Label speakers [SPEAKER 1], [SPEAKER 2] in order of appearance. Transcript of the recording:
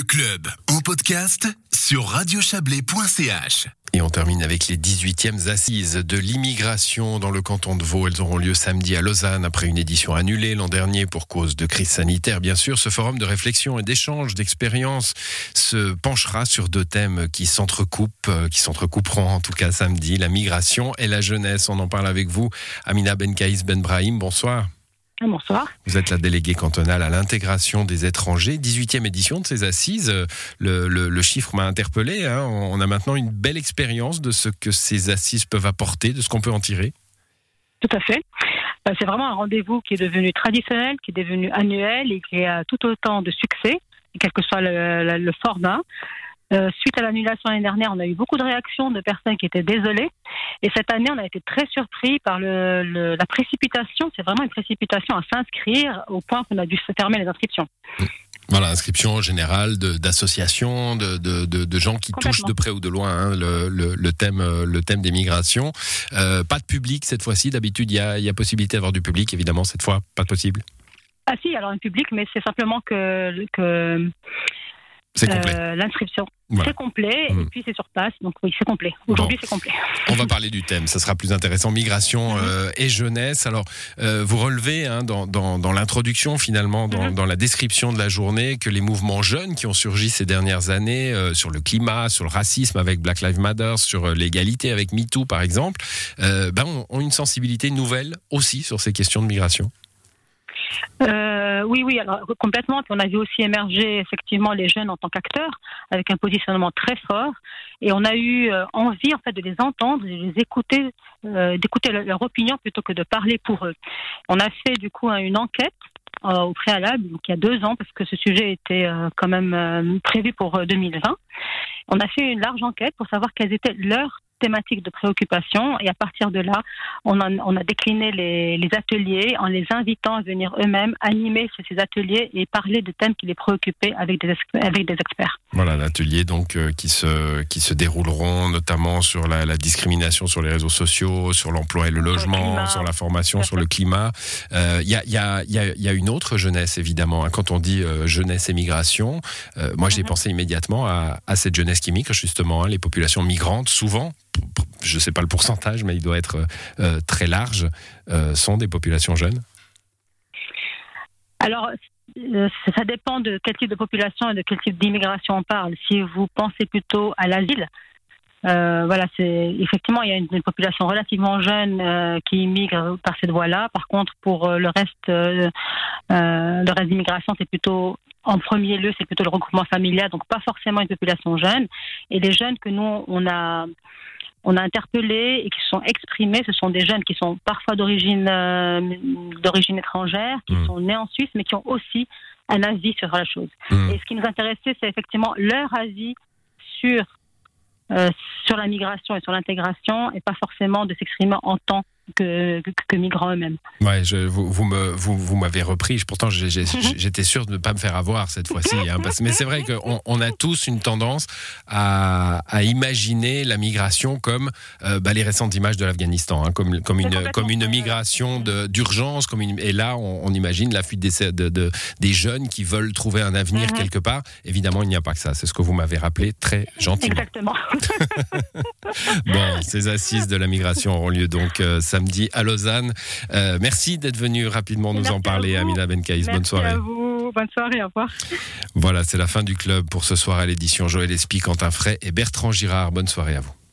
[SPEAKER 1] Le club en podcast sur radiochablais.ch.
[SPEAKER 2] Et on termine avec les 18e assises de l'immigration dans le canton de Vaud. Elles auront lieu samedi à Lausanne après une édition annulée l'an dernier pour cause de crise sanitaire. Bien sûr, ce forum de réflexion et d'échange d'expériences se penchera sur deux thèmes qui s'entrecoupent, euh, qui s'entrecouperont en tout cas samedi, la migration et la jeunesse. On en parle avec vous, Amina Benkaïs Benbrahim. Bonsoir.
[SPEAKER 3] Bonsoir.
[SPEAKER 2] Vous êtes la déléguée cantonale à l'intégration des étrangers, 18e édition de ces assises. Le, le, le chiffre m'a interpellé. Hein. On a maintenant une belle expérience de ce que ces assises peuvent apporter, de ce qu'on peut en tirer.
[SPEAKER 3] Tout à fait. Euh, c'est vraiment un rendez-vous qui est devenu traditionnel, qui est devenu annuel et qui a tout autant de succès, quel que soit le, le format. Euh, suite à l'annulation l'année dernière, on a eu beaucoup de réactions de personnes qui étaient désolées. Et cette année, on a été très surpris par le, le, la précipitation. C'est vraiment une précipitation à s'inscrire au point qu'on a dû se fermer les inscriptions.
[SPEAKER 2] Voilà, inscription générale d'associations, de, de, de, de, gens qui touchent de près ou de loin hein, le, le, le, thème, le thème des migrations. Euh, pas de public cette fois-ci. D'habitude, il y a, y a possibilité d'avoir du public. Évidemment, cette fois, pas possible.
[SPEAKER 3] Ah si, alors un public, mais c'est simplement que, que euh, L'inscription. Voilà. C'est complet, mmh. et puis c'est sur place, donc oui, c'est complet. Aujourd'hui, bon. c'est complet.
[SPEAKER 2] On va parler du thème, ça sera plus intéressant. Migration mmh. euh, et jeunesse. Alors, euh, vous relevez hein, dans, dans, dans l'introduction, finalement, dans, mmh. dans, la description de la journée, que les mouvements jeunes qui ont surgi ces dernières années sur le climat, sur le racisme avec Black Lives Matter, sur l'égalité avec MeToo, par exemple, ben, ont une sensibilité nouvelle aussi sur ces questions de migration.
[SPEAKER 3] Euh, oui, oui, alors complètement. On a vu aussi émerger effectivement les jeunes en tant qu'acteurs, avec un positionnement très fort. Et on a eu euh, envie en fait de les entendre, de les écouter, euh, d'écouter leur, opinion plutôt que de parler pour eux. On a fait du coup une enquête au préalable, donc il y a deux ans, parce que ce sujet était quand même prévu pour 2020. On a fait une large enquête pour savoir quelles étaient leurs thématiques de préoccupation et à partir de là, on a, on a décliné les, les, ateliers en les invitant à venir eux-mêmes animer ces ateliers et parler de thèmes qui les préoccupaient avec des, avec des experts.
[SPEAKER 2] Voilà, l'atelier donc euh, qui, se, qui se dérouleront notamment sur la, la discrimination sur les réseaux sociaux, sur l'emploi et le logement, sur, sur la formation, sur le climat. Il euh, y, a, y, a, y, a, y, a, une autre jeunesse évidemment. Hein. Quand on dit euh, jeunesse et migration, moi j'ai mm -hmm. pensé immédiatement à, à, cette jeunesse qui migre justement, hein, les populations migrantes souvent je ne sais pas le pourcentage, mais il doit être euh, très large, euh, sont des populations jeunes
[SPEAKER 3] Alors, euh, ça dépend de quel type de population et de quel type d'immigration on parle. Si vous pensez plutôt à l'asile, euh, voilà, c'est effectivement il y a une, population relativement jeune euh, qui immigre par cette voie-là. Par contre, pour euh, le reste, le reste d'immigration, c'est plutôt en premier lieu, c'est plutôt le regroupement familial, donc pas forcément une population jeune. Et les jeunes que nous on a on a interpellé et qui sont exprimés, ce sont des jeunes qui sont parfois d'origine euh, d'origine étrangère, qui mmh. sont nés en Suisse, mais qui ont aussi un avis sur la chose. Mmh. Et ce qui nous intéressait, c'est effectivement leur avis sur euh, sur la migration et sur l'intégration, et pas forcément de s'exprimer en tant que, que, que migrants eux-mêmes.
[SPEAKER 2] Ouais, je, vous, vous, me, vous, vous m'avez repris. Pourtant, j'étais sûr de ne pas me faire avoir cette fois-ci. Hein, mais c'est vrai qu'on on a tous une tendance à, à imaginer la migration comme euh, bah, les récentes images de l'Afghanistan, hein, comme, comme, une, comme une migration d'urgence. Comme une, et là, on, on, imagine la fuite des, de, de, des jeunes qui veulent trouver un avenir mm -hmm. quelque part. Évidemment, il n'y a pas que ça. C'est ce que vous m'avez rappelé très gentiment.
[SPEAKER 3] Exactement.
[SPEAKER 2] bon, ces assises de la migration auront lieu donc euh, samedi à Lausanne. Euh, merci d'être venu rapidement nous
[SPEAKER 3] merci
[SPEAKER 2] en parler, Amina Benkaïs. Bonne soirée.
[SPEAKER 3] À vous. Bonne soirée, au revoir.
[SPEAKER 2] Voilà, c'est la fin du club pour ce soir à l'édition. Joël Espy, Quentin Fray et Bertrand Girard. Bonne soirée à vous.